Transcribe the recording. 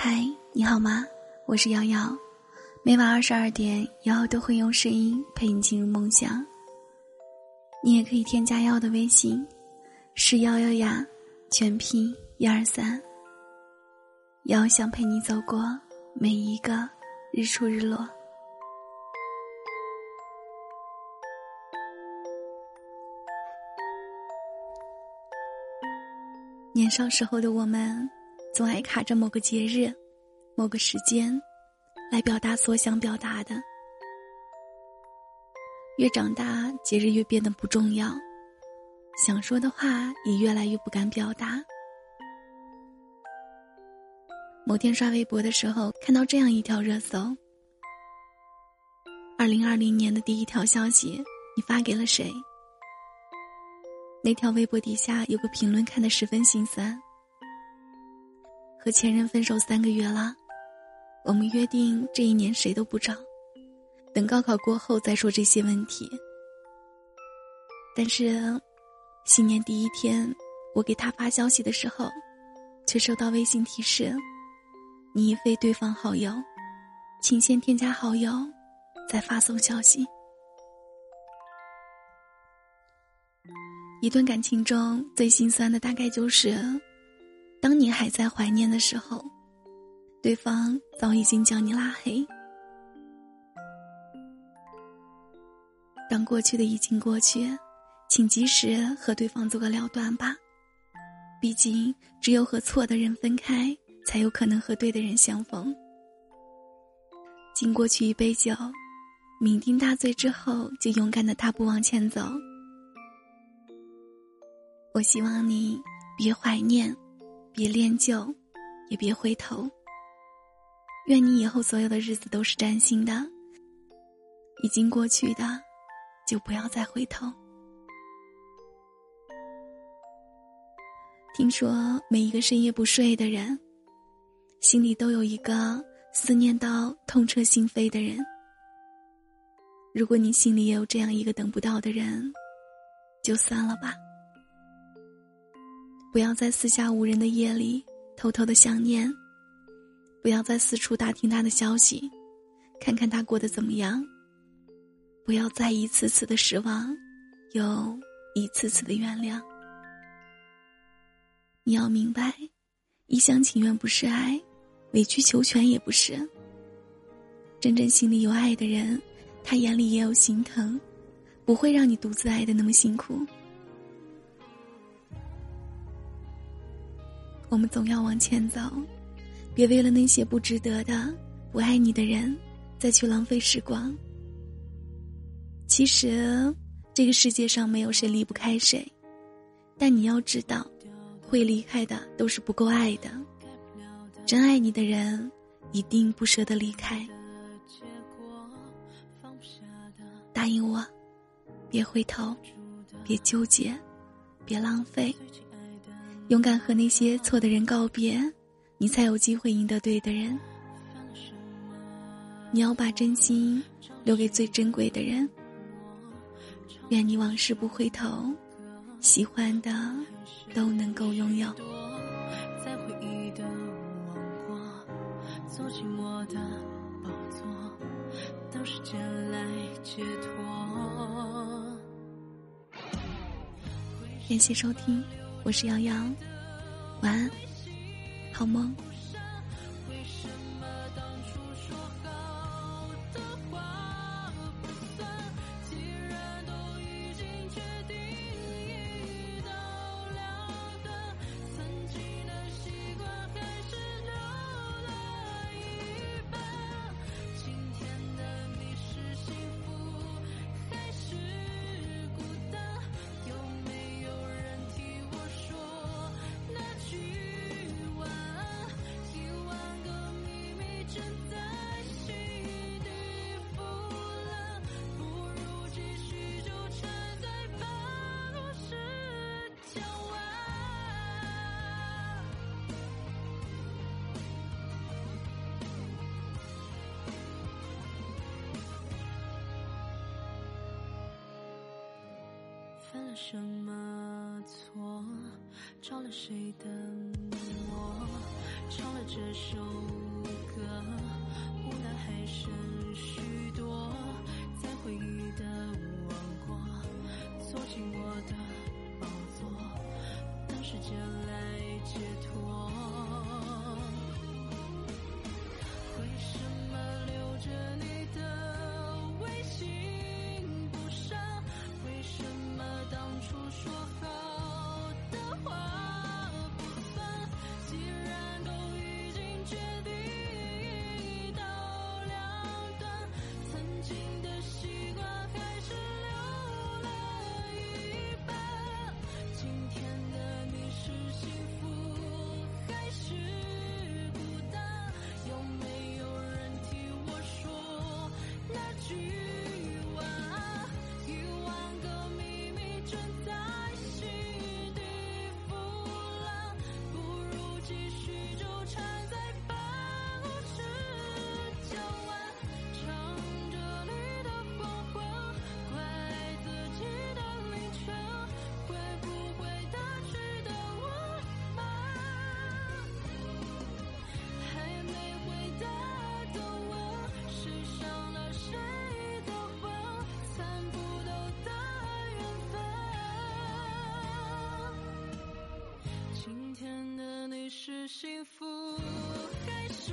嗨，你好吗？我是瑶瑶，每晚二十二点，瑶瑶都会用声音陪你进入梦乡。你也可以添加瑶瑶的微信，是瑶瑶呀，全拼一二三。瑶瑶想陪你走过每一个日出日落。年少时候的我们。总爱卡着某个节日、某个时间，来表达所想表达的。越长大，节日越变得不重要，想说的话也越来越不敢表达。某天刷微博的时候，看到这样一条热搜：二零二零年的第一条消息，你发给了谁？那条微博底下有个评论，看得十分心酸。和前任分手三个月了，我们约定这一年谁都不找，等高考过后再说这些问题。但是，新年第一天，我给他发消息的时候，却收到微信提示：“你已非对方好友，请先添加好友，再发送消息。”一段感情中最心酸的大概就是。当你还在怀念的时候，对方早已经将你拉黑。当过去的已经过去，请及时和对方做个了断吧。毕竟，只有和错的人分开，才有可能和对的人相逢。敬过去一杯酒，酩酊大醉之后，就勇敢的踏步往前走。我希望你别怀念。别恋旧，也别回头。愿你以后所有的日子都是崭新的。已经过去的，就不要再回头。听说每一个深夜不睡的人，心里都有一个思念到痛彻心扉的人。如果你心里也有这样一个等不到的人，就算了吧。不要在四下无人的夜里偷偷的想念，不要再四处打听他的消息，看看他过得怎么样。不要再一次次的失望，又一次次的原谅。你要明白，一厢情愿不是爱，委曲求全也不是。真正心里有爱的人，他眼里也有心疼，不会让你独自爱的那么辛苦。我们总要往前走，别为了那些不值得的、不爱你的人，再去浪费时光。其实，这个世界上没有谁离不开谁，但你要知道，会离开的都是不够爱的。真爱你的人，一定不舍得离开。答应我，别回头，别纠结，别浪费。勇敢和那些错的人告别，你才有机会赢得对的人。你要把真心留给最珍贵的人。愿你往事不回头，喜欢的都能够拥有。在回忆的王国，坐进我的宝座，到时间来解脱。感谢收听。我是杨洋，晚安，好梦。犯了什么错，着了谁的魔，唱了这首歌，无奈还剩许多在回忆的我。是幸福还是